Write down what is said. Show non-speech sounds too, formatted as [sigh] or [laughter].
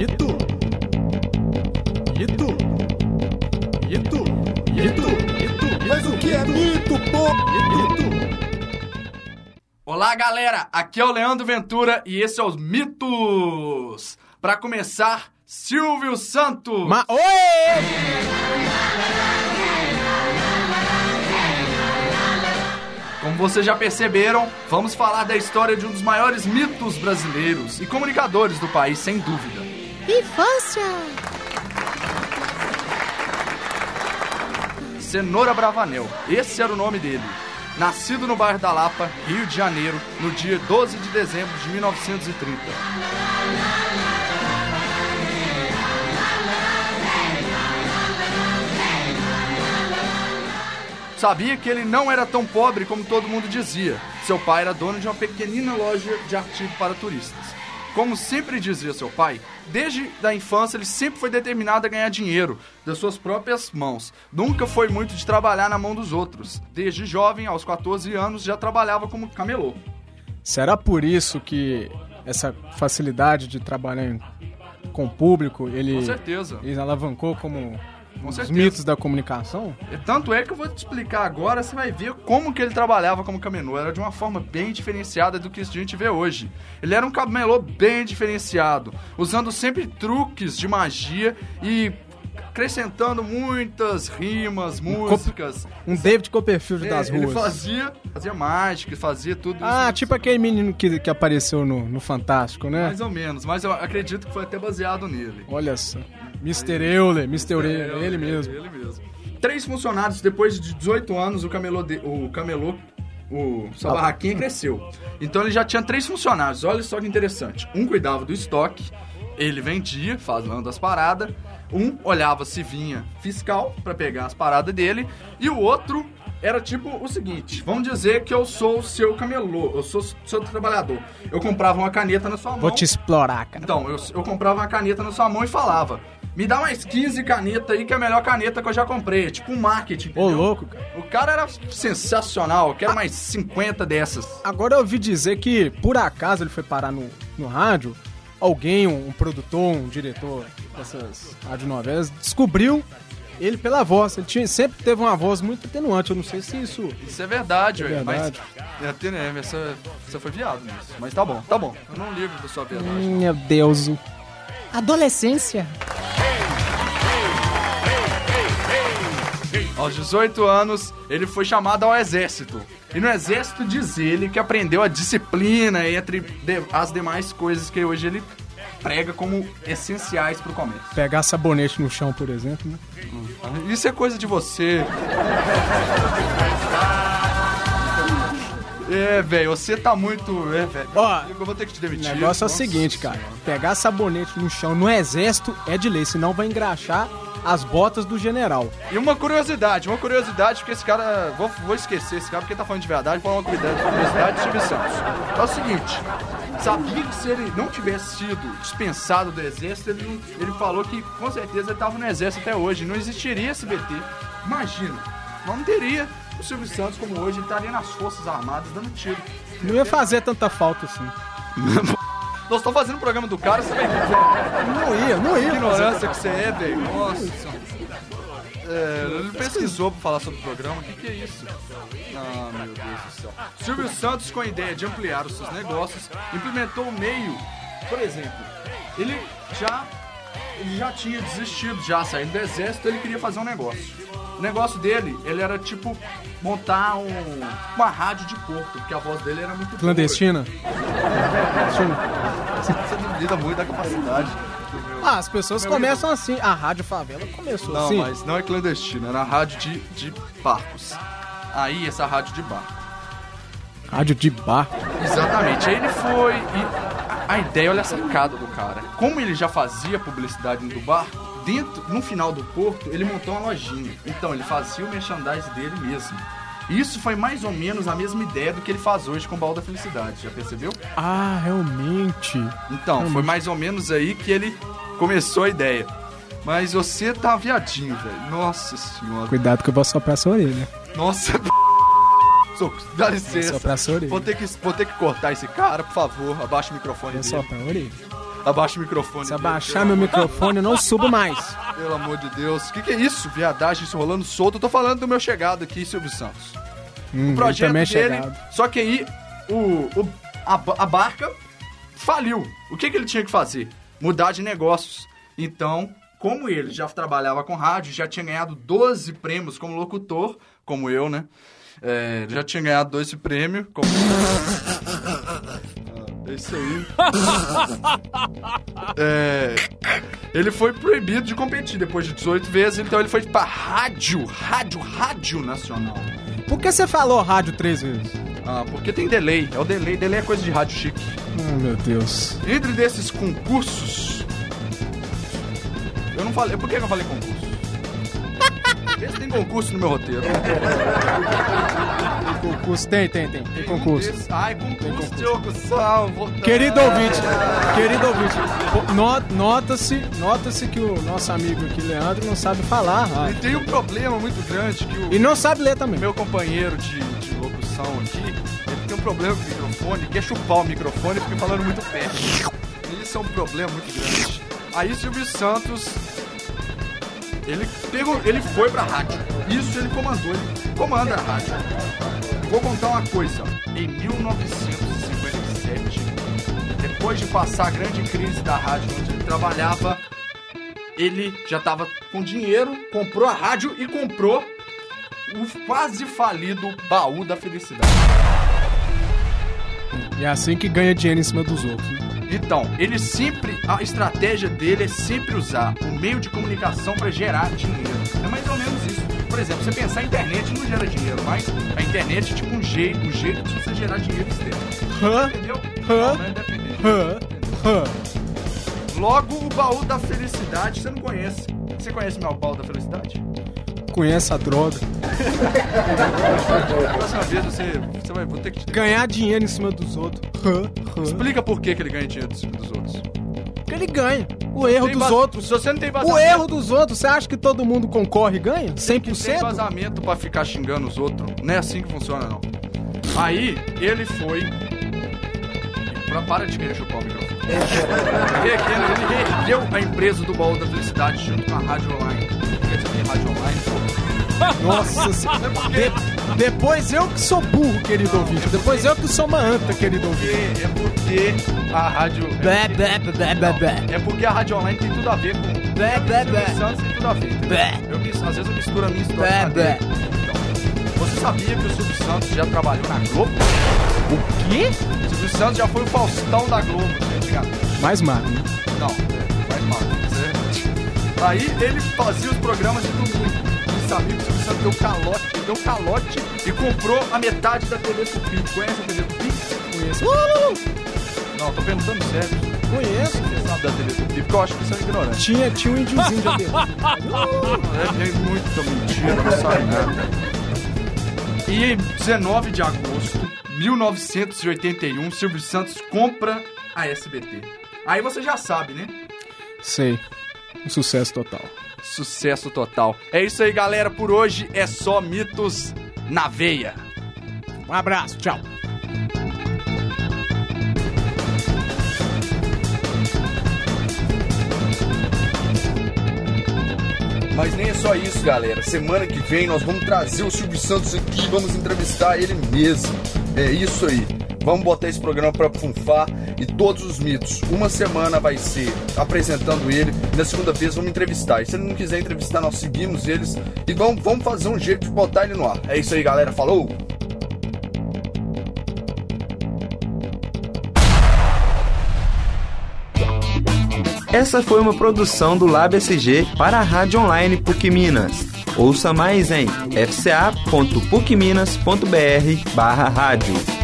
E tu? E tu? E tu? E tu? E tu? Mas o que é mito, pô? E tu? Olá, galera! Aqui é o Leandro Ventura e esse é os Mitos! Para começar, Silvio Santos! Ma Oi! Como vocês já perceberam, vamos falar da história de um dos maiores mitos brasileiros e comunicadores do país, sem dúvida. Infância! Cenoura Bravanel, esse era o nome dele. Nascido no bairro da Lapa, Rio de Janeiro, no dia 12 de dezembro de 1930. Sabia que ele não era tão pobre como todo mundo dizia. Seu pai era dono de uma pequenina loja de artigo para turistas. Como sempre dizia seu pai, desde a infância ele sempre foi determinado a ganhar dinheiro das suas próprias mãos. Nunca foi muito de trabalhar na mão dos outros. Desde jovem, aos 14 anos, já trabalhava como camelô. Será por isso que essa facilidade de trabalhar com o público, ele, Com certeza. ele alavancou como Com os mitos da comunicação? Tanto é que eu vou te explicar agora, você vai ver como que ele trabalhava como camelô. Era de uma forma bem diferenciada do que a gente vê hoje. Ele era um camelô bem diferenciado, usando sempre truques de magia e acrescentando muitas rimas, músicas. Um David Copperfield É, das ele ruas. fazia, fazia mágica, fazia tudo Ah, isso. tipo aquele menino que, que apareceu no, no Fantástico, né? Mais ou menos, mas eu acredito que foi até baseado nele. Olha só. Mr. Euler, Mr. Euler, ele mesmo. Ele mesmo. Três funcionários, depois de 18 anos, o camelô, de- o camelô, o sua Ah. barraquinha cresceu. Então ele já tinha três funcionários. Olha só que interessante. Um cuidava do estoque, ele vendia, falando as paradas. Um olhava se vinha fiscal pra pegar as paradas dele. E o outro era tipo o seguinte: vamos dizer que eu sou o seu camelô, eu sou seu trabalhador. Eu comprava uma caneta na sua mão. Vou te explorar, cara. Então, eu, eu comprava uma caneta na sua mão e falava: Me dá mais 15 canetas aí, que é a melhor caneta que eu já comprei. Tipo um marketing. Ô, louco, cara. O cara era sensacional. Eu quero mais 50 dessas. Agora eu ouvi dizer que, por acaso, ele foi parar no, no rádio. Alguém, um, um produtor, um diretor dessas radionovelas, descobriu ele pela voz. Ele tinha, sempre teve uma voz muito atenuante. Eu não sei se isso. Isso é verdade, É velho. verdade. Mas. É, tem, né, essa, você foi viado nisso. Mas tá bom, tá bom. Eu não ligo da sua verdade. Meu Deus. Adolescência. Aos 18 anos, ele foi chamado ao exército. E no exército diz ele que aprendeu a disciplina entre as demais coisas que hoje ele prega como essenciais pro comércio. Pegar sabonete no chão, por exemplo, né? Isso é coisa de você. É, velho, você tá muito. É, velho. Ó, eu vou ter que te O demitir. negócio é o Nossa seguinte, cara. Senhora. Pegar sabonete no chão no exército é de lei, senão vai engraxar as botas do general. E uma curiosidade, uma curiosidade, porque esse cara. Vou, vou esquecer esse cara porque tá falando de verdade, vou falar uma curiosidade, curiosidade de Silvio Santos. É o seguinte: sabia que se ele não tivesse sido dispensado do exército, ele, não- ele falou que com certeza ele tava no exército até hoje. Não existiria SBT. Imagina, não teria o Silvio Santos como hoje, ele estaria nas Forças Armadas dando tiro. Não ia fazer tanta falta assim. Nós estamos fazendo o programa do cara, você vai Não ia, não ia. ignorância que você é, velho. Nossa. É, ele pesquisou pra falar sobre o programa. O que, que é isso? Ah, meu Deus do céu. Silvio Santos, com a ideia de ampliar os seus negócios, implementou o meio. Por exemplo, ele já, ele já tinha desistido, já saindo do exército, ele queria fazer um negócio. O negócio dele, ele era tipo montar um, uma rádio de porto, porque a voz dele era muito. Clandestina? [laughs] Você duvida muito da capacidade. meu- Ah, as pessoas começam assim. A Rádio Favela começou Não, assim. mas não é clandestino, era rádio de, de barcos. Aí, essa rádio de barco. Rádio de bar. Exatamente. Aí ele foi e a, a ideia, olha a sacada do cara. Como ele já fazia publicidade do barco, dentro, no final do porto, ele montou uma lojinha. Então, ele fazia o merchandise dele mesmo. Isso foi mais ou menos a mesma ideia do que ele faz hoje com o Baú da Felicidade, já percebeu? Ah, realmente. Então, foi mais ou menos aí que ele começou a ideia. Mas você tá viadinho, velho. Nossa senhora. Cuidado que eu vou soprar sua orelha. Nossa, Soco, dá licença. Vou soprar sua orelha. Vou ter, que, vou ter que cortar esse cara, por favor. Abaixa o microfone Vou dele. soprar a orelha. Abaixa o microfone. Se abaixar meu microfone, eu não subo mais. Pelo amor de Deus. O que, que é isso? Viadagem, isso rolando solto. Eu tô falando do meu chegado aqui, Silvio Santos. Hum, O projeto também é dele. chegado. Só que aí o, o- a, a barca faliu. O que, que ele tinha que fazer? Mudar de negócios. Então, como ele já trabalhava com rádio, já tinha ganhado 12 prêmios como locutor, como eu, né? É, já tinha ganhado 12 prêmios. Como... É isso aí. [laughs] É, ele foi proibido de competir depois de 18 vezes, então ele foi pra rádio, rádio, rádio nacional. Por que você falou rádio três vezes? Ah, porque tem delay. É o delay. Delay é coisa de rádio chique. Oh, meu Deus. Entre desses concursos. Eu não falei. Por que que eu falei concurso? Esse tem concurso no meu roteiro. Tem concurso? Tem, tem, tem. Tem concurso. Ai, concurso, concurso. de locução. vou- Querido ouvinte, querido ouvinte, nota-se nota que o nosso amigo aqui, Leandro, não sabe falar E rádio. tem um problema muito grande que o E não sabe ler também. meu companheiro de, de locução aqui, ele tem um problema com o microfone, quer chupar o microfone e fica falando muito perto. E isso é um problema muito grande. Aí Silvio Santos, ele pegou, ele foi pra rádio. Isso ele comandou, ele comanda a rádio. Vou contar uma coisa. Em 1957, depois de passar a grande crise da rádio onde ele trabalhava, ele já estava com dinheiro, comprou a rádio e comprou o quase falido baú da felicidade. E é assim que ganha dinheiro em cima dos outros. Né? Então, ele sempre, a estratégia dele é sempre usar o meio de comunicação para gerar dinheiro. É mais ou menos isso. Por exemplo, você pensar a internet não gera dinheiro, mas a internet é tipo um jeito, um jeito de você gerar dinheiro externo. Entendeu? Hã? É. Hã? Hã? Logo, o baú da felicidade você não conhece. Você conhece meu baú da felicidade? Conhece a droga. Próxima vez você, você vai ter que Ganhar dinheiro em cima dos outros. Explica por que, que ele ganha dinheiro dos, dos outros. Porque ele ganha. O erro Tem dos outros. Se você não tem vazamento, O erro dos outros, você acha que todo mundo concorre e ganha? tem 100%? vazamento pra ficar xingando os outros. Não é assim que funciona, não. Aí, ele foi... Pra, para de querer chupar o microfone. [laughs] ele, ele reergueu a empresa do Baú da Felicidade junto com a Rádio Online. Rádio Online. Nossa senhora. De- depois eu que sou burro, querido ouvinte. Depois eu que sou uma anta, querido ouvinte. É porque a rádio... Bé, bé, bé, bé, bé. É porque a Rádio Online tem tudo a ver com... Bé, bé, bé. Santos tem tudo a ver. Eu, às vezes eu misturo a minha história Bé, bé. Então, você sabia que o Silvio Santos já trabalhou na Globo? O quê? O Silvio Santos já foi o Faustão da Globo, antigamente. Mais magro, né? Não, é, mal. certo? Aí ele fazia os programas de domingo. E sabia que o Silvio Santos deu calote, ele deu calote e comprou a metade da TV Tupi. Conhece a TV Tupi? Conheço. Uh, Não, tô perguntando sério. conheço. Você sabe da TV Tupi? Porque eu acho que você é ignorante. Tinha, tinha um índiozinho de [laughs] abertura. É, é muita mentira, não sabe nada. E em 19 de agosto de 1981, Silvio Santos compra a SBT. Aí você já sabe, né? Sei. Um sucesso total. Sucesso total. É isso aí, galera. Por hoje é só mitos na veia. Um abraço, tchau. Mas nem é só isso, galera. Semana que vem nós vamos trazer o Silvio Santos aqui, vamos entrevistar ele mesmo. É isso aí. Vamos botar esse programa pra funfar e todos os mitos. Uma semana vai ser apresentando ele, na segunda vez vamos entrevistar. E se ele não quiser entrevistar, nós seguimos eles e vamos, vamos fazer um jeito de botar ele no ar. É isso aí, galera. Falou! Essa foi uma produção do Lab SG para a Rádio Online PUC Minas. Ouça mais em fca.pucminas.br barra rádio.